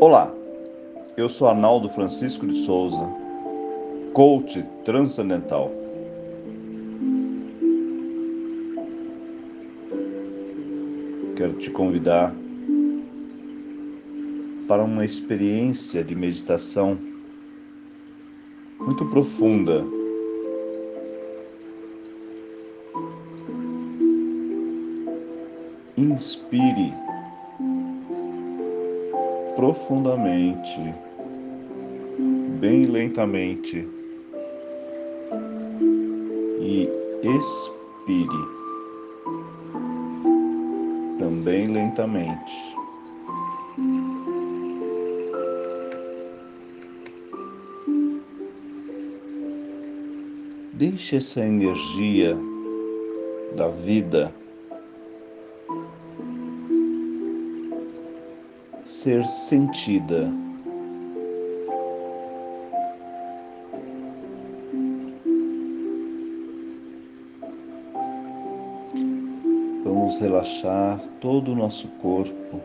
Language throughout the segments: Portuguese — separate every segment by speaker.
Speaker 1: Olá, eu sou Arnaldo Francisco de Souza, coach transcendental. Quero te convidar para uma experiência de meditação muito profunda. Inspire profundamente, bem lentamente e expire também lentamente. Deixe essa energia da vida ser sentida. Vamos relaxar todo o nosso corpo,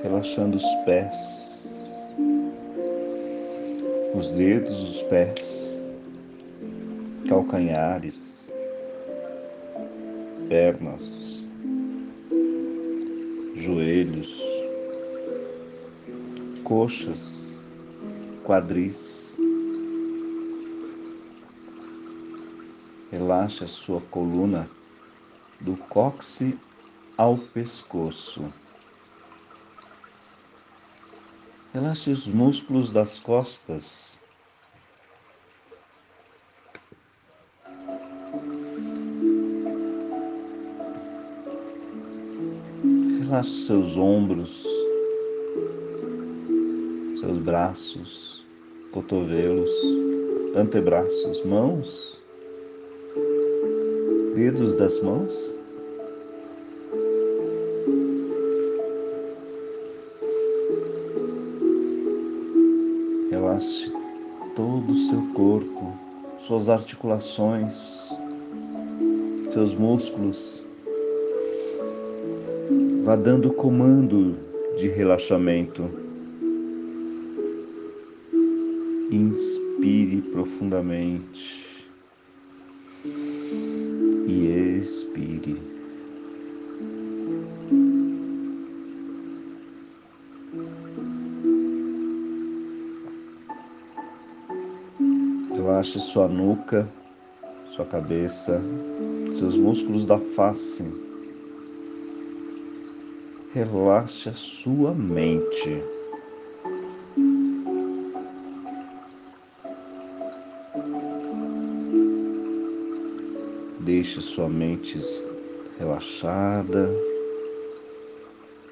Speaker 1: relaxando os pés, os dedos dos pés, calcanhares, pernas joelhos, coxas, quadris. Relaxe a sua coluna do cóccix ao pescoço. Relaxe os músculos das costas Relaxe seus ombros, seus braços, cotovelos, antebraços, mãos, dedos das mãos. Relaxe todo o seu corpo, suas articulações, seus músculos. Vá dando comando de relaxamento. Inspire profundamente e expire. Relaxe sua nuca, sua cabeça, seus músculos da face relaxe a sua mente. Deixe sua mente relaxada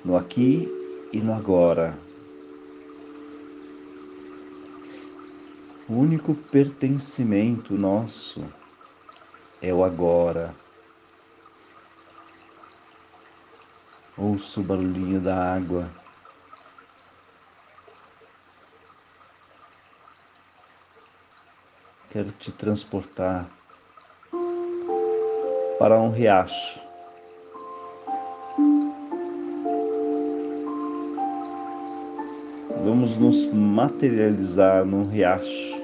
Speaker 1: no aqui e no agora. O único pertencimento nosso é o agora. Ouço o barulhinho da água. Quero te transportar para um riacho. Vamos nos materializar num riacho,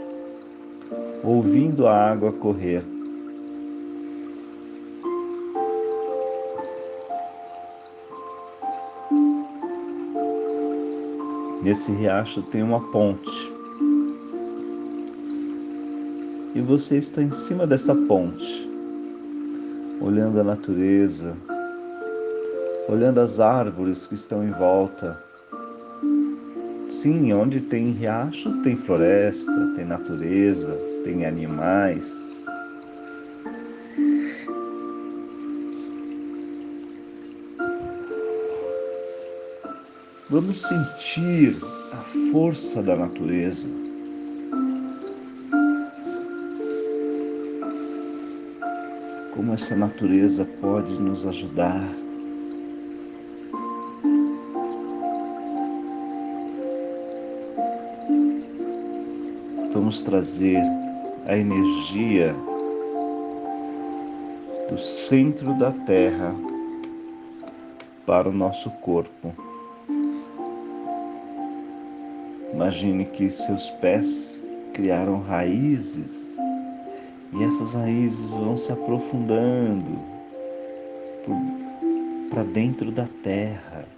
Speaker 1: ouvindo a água correr. Nesse riacho tem uma ponte. E você está em cima dessa ponte, olhando a natureza, olhando as árvores que estão em volta. Sim, onde tem riacho tem floresta, tem natureza, tem animais. Vamos sentir a força da natureza. Como essa natureza pode nos ajudar. Vamos trazer a energia do centro da Terra para o nosso corpo. Imagine que seus pés criaram raízes e essas raízes vão se aprofundando para dentro da terra.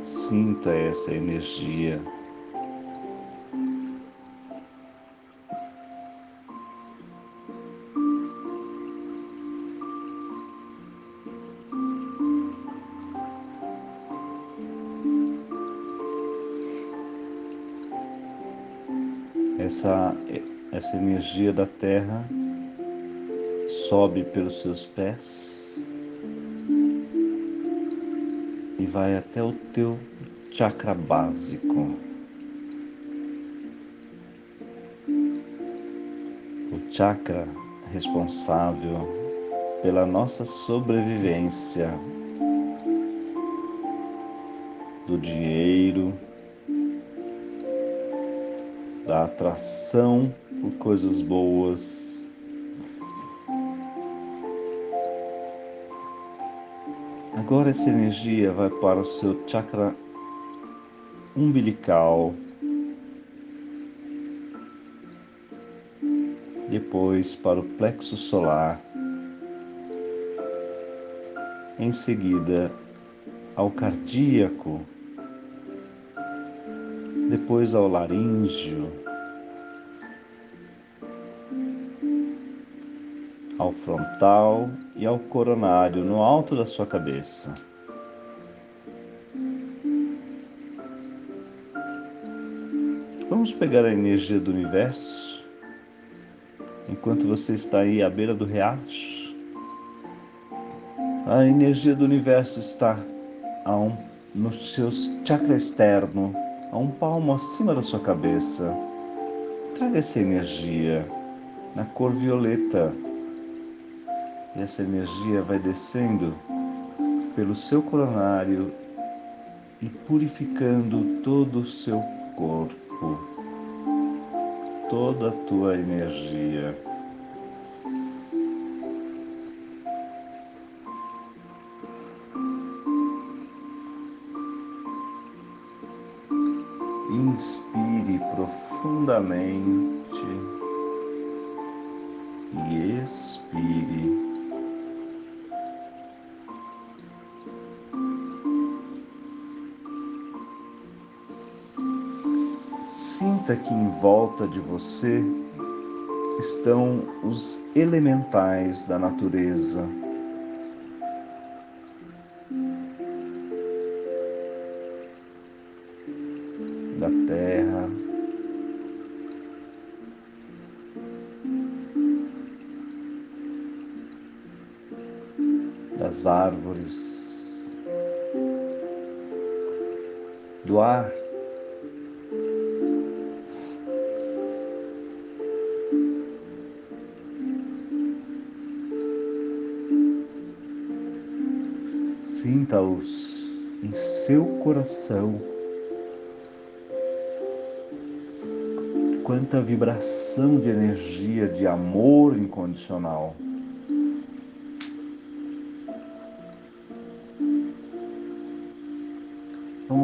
Speaker 1: Sinta essa energia. Essa, essa energia da terra sobe pelos seus pés e vai até o teu chakra básico. O chakra responsável pela nossa sobrevivência, do dinheiro, da atração por coisas boas. Agora essa energia vai para o seu chakra umbilical. Depois para o plexo solar. Em seguida ao cardíaco depois ao laríngeo, ao frontal e ao coronário no alto da sua cabeça. Vamos pegar a energia do universo enquanto você está aí à beira do riacho. A energia do universo está no seu chakra externo a um palmo acima da sua cabeça. Traga essa energia na cor violeta. E essa energia vai descendo pelo seu coronário e purificando todo o seu corpo, toda a tua energia. Inspire profundamente e expire. Sinta que em volta de você estão os elementais da natureza. Árvores, do ar, sinta-os em seu coração. quanta vibração de energia, de amor incondicional.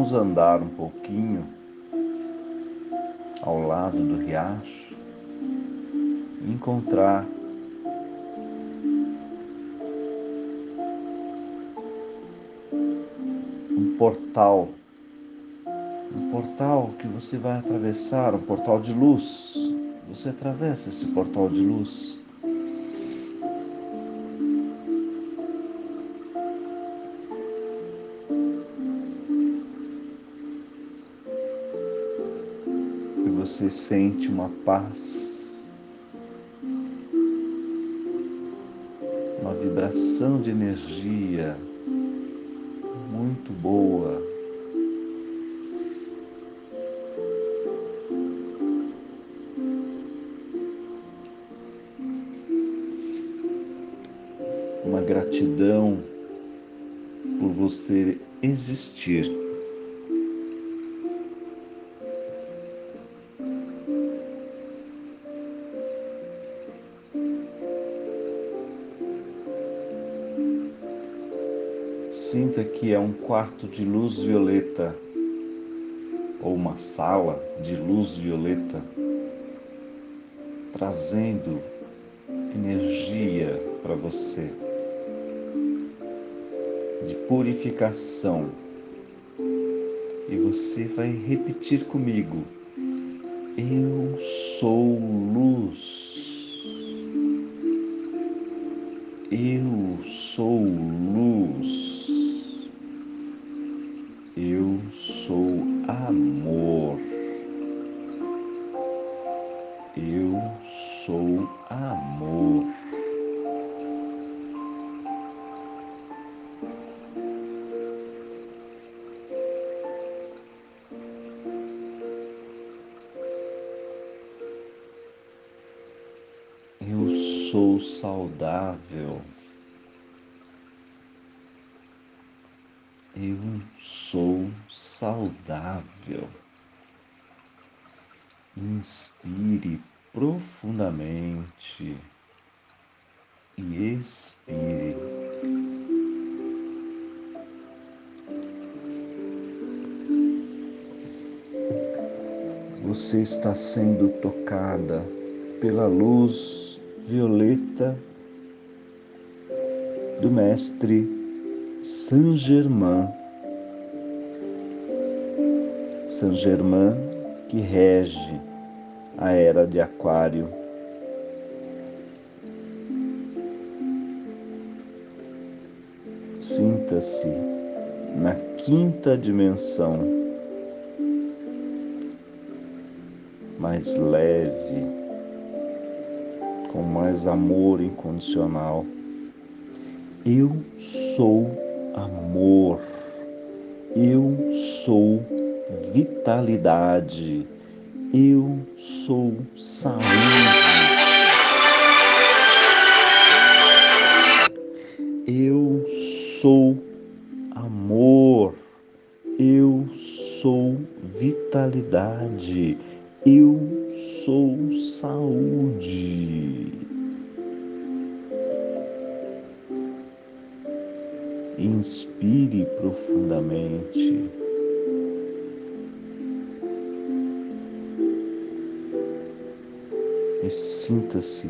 Speaker 1: Vamos andar um pouquinho ao lado do riacho e encontrar um portal um portal que você vai atravessar, um portal de luz. Você atravessa esse portal de luz. Você sente uma paz, uma vibração de energia muito boa. uma gratidão por você existir. Sinta que é um quarto de luz violeta ou uma sala de luz violeta, trazendo energia para você de purificação. E você vai repetir comigo: Eu sou luz. Eu sou luz. Sou amor. Eu sou amor. Eu sou saudável. Inspire profundamente e expire. Você está sendo tocada pela luz violeta do Mestre Saint Germain. Saint Germain que rege a era de Aquário. Sinta-se na quinta dimensão, mais leve, com mais amor incondicional. Eu sou amor, eu sou vitalidade, eu sou saúde. Eu sou amor, eu sou vitalidade, eu E sinta-se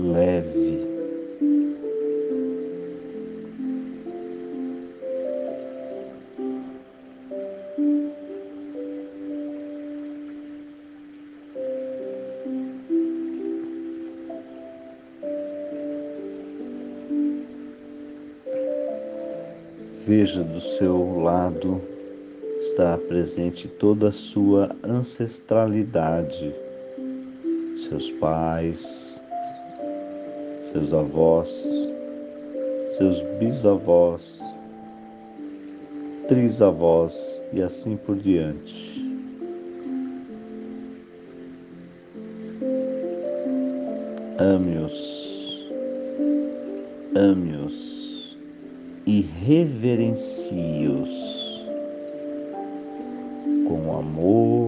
Speaker 1: leve. Veja do seu lado está presente toda a sua ancestralidade, seus pais, seus avós, seus bisavós, trisavós e assim por diante. Ame-os, ame-os e reverencie-os com amor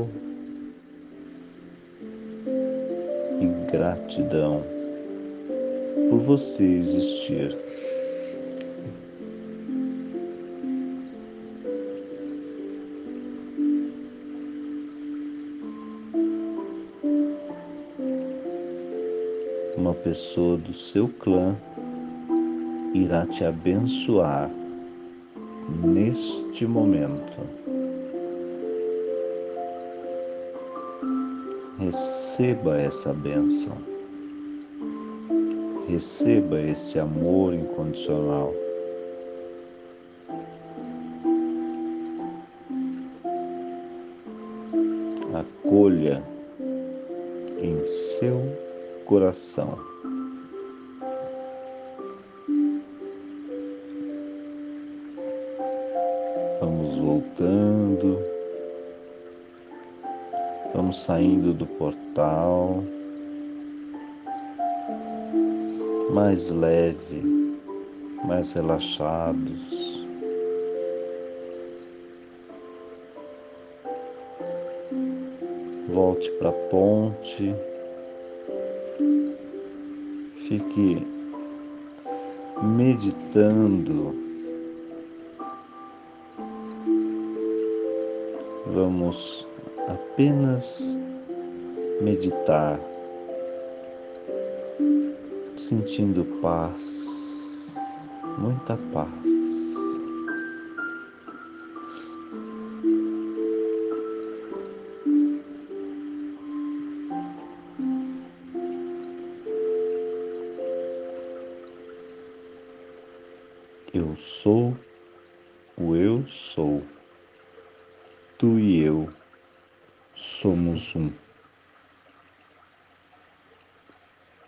Speaker 1: gratidão por você existir. Uma pessoa do seu clã irá te abençoar neste momento. Receba essa bênção. Receba esse amor incondicional. Acolha em seu coração. saindo do portal, mais leve, mais relaxados. Volte para a ponte, fique meditando. Vamos apenas meditar, sentindo paz, muita paz.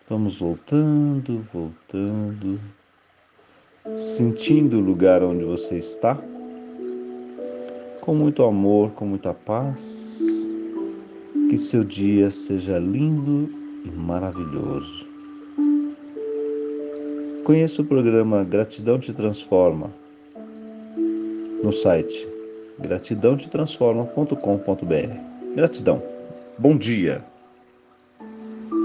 Speaker 1: Vamos voltando, voltando, sentindo o lugar onde você está, com muito amor, com muita paz. Que seu dia seja lindo e maravilhoso. Conheça o programa Gratidão Te Transforma no site gratidãotetransforma.com.br. Gratidão. Bom dia.